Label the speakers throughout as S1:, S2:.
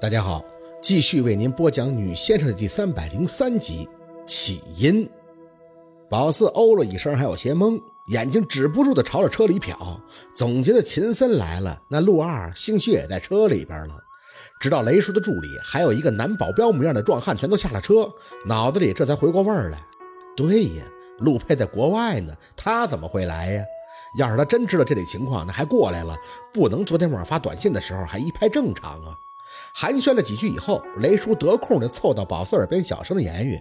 S1: 大家好，继续为您播讲《女先生》的第三百零三集起因。宝四哦了一声，还有些懵，眼睛止不住的朝着车里瞟，总觉得秦森来了，那陆二兴许也在车里边了。直到雷叔的助理还有一个男保镖模样的壮汉全都下了车，脑子里这才回过味儿来。对呀，陆佩在国外呢，他怎么会来呀？要是他真知道这里情况，那还过来了，不能昨天晚上发短信的时候还一派正常啊。寒暄了几句以后，雷叔得空的凑到宝四耳边，小声的言语：“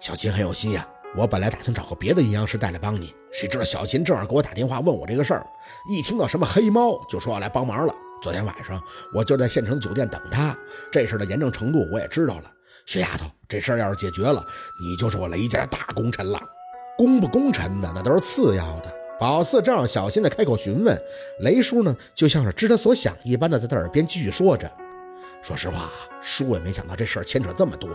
S1: 小秦很有心呀，我本来打算找个别的阴阳师带来帮你，谁知道小秦正好给我打电话问我这个事儿，一听到什么黑猫，就说要来帮忙了。昨天晚上我就在县城酒店等他，这事的严重程度我也知道了。薛丫头，这事儿要是解决了，你就是我雷家的大功臣了。功不功臣的那都是次要的。”宝四正要小心的开口询问，雷叔呢，就像是知他所想一般的在他耳边继续说着。说实话，叔也没想到这事儿牵扯这么多。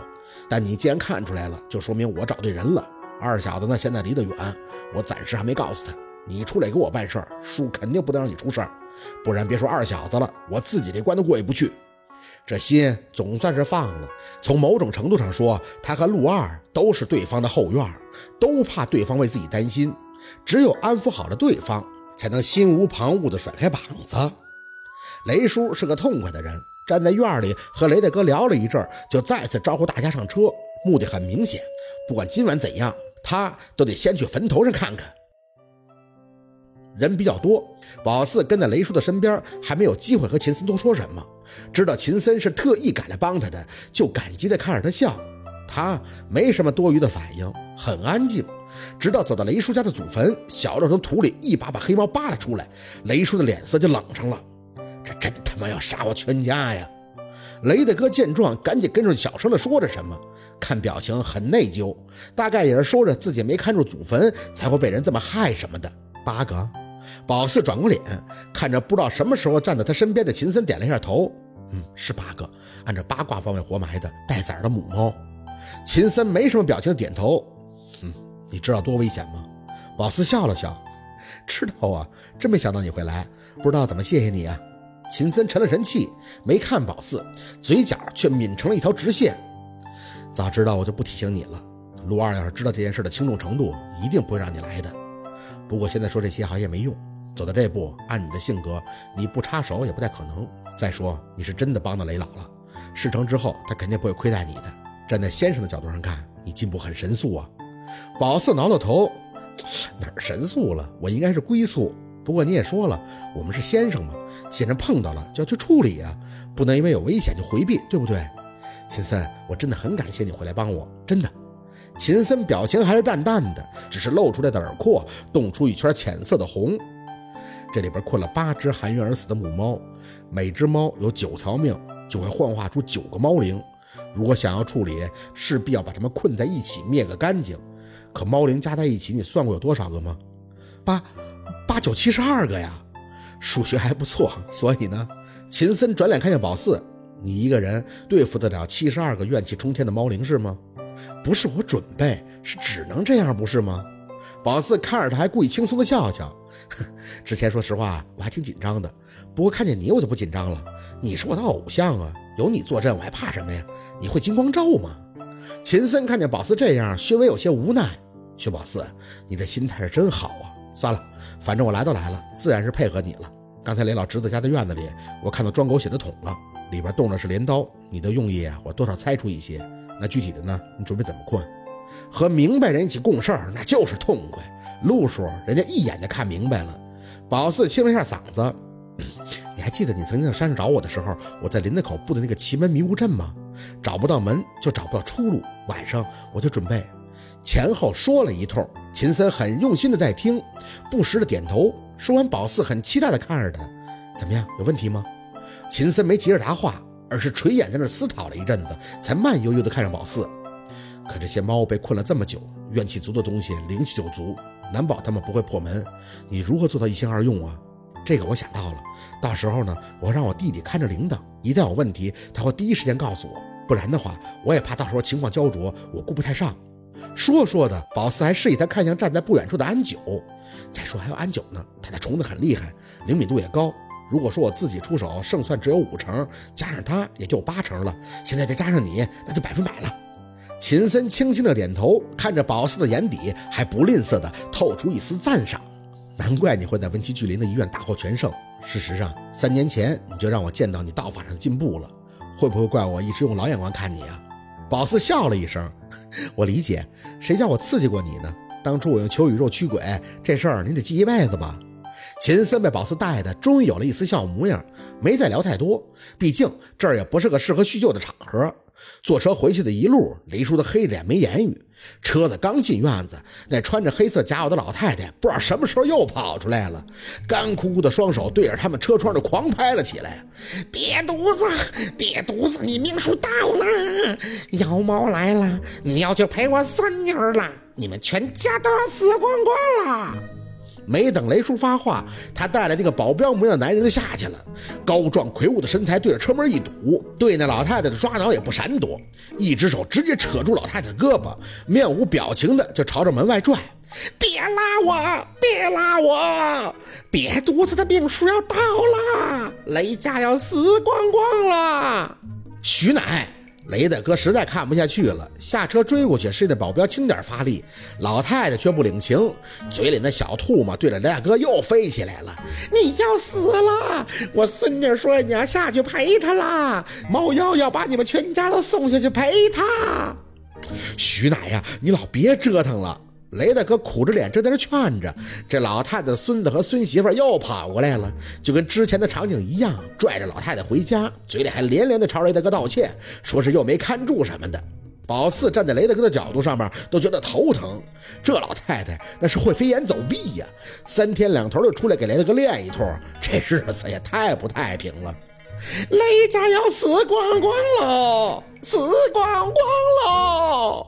S1: 但你既然看出来了，就说明我找对人了。二小子呢，现在离得远，我暂时还没告诉他。你出来给我办事儿，叔肯定不能让你出事儿，不然别说二小子了，我自己这关都过意不去。这心总算是放了。从某种程度上说，他和陆二都是对方的后院，都怕对方为自己担心。只有安抚好了对方，才能心无旁骛地甩开膀子。雷叔是个痛快的人。站在院里和雷大哥聊了一阵，就再次招呼大家上车。目的很明显，不管今晚怎样，他都得先去坟头上看看。人比较多，宝四跟在雷叔的身边，还没有机会和秦森多说什么。知道秦森是特意赶来帮他的，就感激地看着他笑。他没什么多余的反应，很安静。直到走到雷叔家的祖坟，小六从土里一把把黑猫扒了出来，雷叔的脸色就冷上了。他妈要杀我全家呀！雷大哥见状，赶紧跟着小声的说着什么，看表情很内疚，大概也是说着自己没看住祖坟，才会被人这么害什么的。八哥，宝四转过脸，看着不知道什么时候站在他身边的秦森，点了一下头，嗯，是八哥，按照八卦方位活埋的带崽的母猫。秦森没什么表情的点头，嗯，你知道多危险吗？宝四笑了笑，知道啊，真没想到你会来，不知道怎么谢谢你啊。秦森沉了沉气，没看宝四，嘴角却抿成了一条直线。早知道我就不提醒你了。陆二要是知道这件事的轻重程度，一定不会让你来的。不过现在说这些好像也没用。走到这步，按你的性格，你不插手也不太可能。再说你是真的帮到雷老了，事成之后他肯定不会亏待你的。站在先生的角度上看，你进步很神速啊。宝四挠挠头，哪神速了？我应该是龟速。不过你也说了，我们是先生嘛，既然碰到了就要去处理啊，不能因为有危险就回避，对不对？秦森，我真的很感谢你回来帮我，真的。秦森表情还是淡淡的，只是露出来的耳廓冻出一圈浅色的红。这里边困了八只含冤而死的母猫，每只猫有九条命，就会幻化出九个猫灵。如果想要处理，势必要把它们困在一起灭个干净。可猫灵加在一起，你算过有多少个吗？八。八九七十二个呀，数学还不错。所以呢，秦森转脸看向宝四：“你一个人对付得了七十二个怨气冲天的猫灵是吗？不是我准备，是只能这样，不是吗？”宝四看着他，还故意轻松的笑笑：“ 之前说实话，我还挺紧张的。不过看见你，我就不紧张了。你是我的偶像啊，有你坐镇，我还怕什么呀？你会金光罩吗？”秦森看见宝四这样，稍微有些无奈：“薛宝四，你的心态是真好啊。算了。”反正我来都来了，自然是配合你了。刚才雷老侄子家的院子里，我看到装狗血的桶了，里边冻的是镰刀。你的用意，我多少猜出一些。那具体的呢？你准备怎么困？和明白人一起共事儿，那就是痛快。路数，人家一眼就看明白了。宝四清了一下嗓子，你还记得你曾经在山上找我的时候，我在林子口布的那个奇门迷雾阵吗？找不到门，就找不到出路。晚上我就准备。前后说了一通，秦森很用心的在听，不时的点头。说完，宝四很期待的看着他，怎么样？有问题吗？秦森没急着答话，而是垂眼在那思考了一阵子，才慢悠悠的看上宝四。可这些猫被困了这么久，怨气足的东西灵气就足，难保他们不会破门。你如何做到一心二用啊？这个我想到了，到时候呢，我让我弟弟看着铃铛，一旦有问题，他会第一时间告诉我。不然的话，我也怕到时候情况焦灼，我顾不太上。说说着，宝四还示意他看向站在不远处的安九。再说还有安九呢，他的虫子很厉害，灵敏度也高。如果说我自己出手胜算只有五成，加上他也就八成了，现在再加上你，那就百分百了。秦森轻轻的点头，看着宝四的眼底还不吝啬的透出一丝赞赏。难怪你会在文崎巨林的医院大获全胜。事实上，三年前你就让我见到你道法上的进步了。会不会怪我一直用老眼光看你啊？宝四笑了一声，我理解，谁叫我刺激过你呢？当初我用求宇宙驱鬼这事儿，你得记一辈子吧。秦森被宝四带的，终于有了一丝笑模样，没再聊太多，毕竟这儿也不是个适合叙旧的场合。坐车回去的一路，雷叔的黑着脸没言语。车子刚进院子，那穿着黑色夹袄的老太太不知道什么时候又跑出来了，干枯枯的双手对着他们车窗就狂拍了起来。
S2: 瘪犊子，瘪犊子，你命数到了！妖猫来了，你要去陪我孙女了，你们全家都要死光光了！
S1: 没等雷叔发话，他带来那个保镖模样的男人就下去了，高壮魁梧的身材对着车门一堵，对那老太太的抓挠也不闪躲，一只手直接扯住老太太的胳膊，面无表情的就朝着门外拽：“
S2: 别拉我，别拉我！瘪犊子的命数要到了，雷家要死光光了！”
S1: 徐乃。雷大哥实在看不下去了，下车追过去，示意那保镖轻点发力。老太太却不领情，嘴里那小兔嘛对着雷大哥又飞起来了。
S2: 你要死了！我孙女说你要下去陪她啦，猫妖要把你们全家都送下去陪她。
S1: 徐奶呀，你老别折腾了。雷大哥苦着脸正在那劝着，这老太太孙子和孙媳妇又跑过来了，就跟之前的场景一样，拽着老太太回家，嘴里还连连的朝雷大哥道歉，说是又没看住什么的。宝四站在雷大哥的角度上面都觉得头疼，这老太太那是会飞檐走壁呀，三天两头就出来给雷大哥练一通，这日子也太不太平了。
S2: 雷家要死光光喽，死光光喽！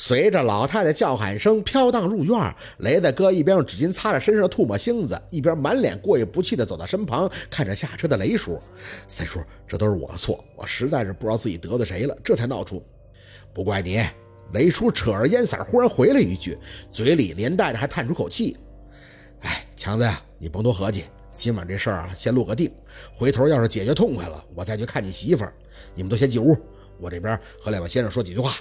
S1: 随着老太太叫喊声飘荡入院，雷大哥一边用纸巾擦着身上的唾沫星子，一边满脸过意不去地走到身旁，看着下车的雷叔：“三叔，这都是我的错，我实在是不知道自己得罪谁了，这才闹出。不怪你。”雷叔扯着烟嗓，忽然回了一句，嘴里连带着还叹出口气：“哎，强子呀，你甭多合计，今晚这事儿啊，先落个定。回头要是解决痛快了，我再去看你媳妇儿。你们都先进屋，我这边和两位先生说几句话。”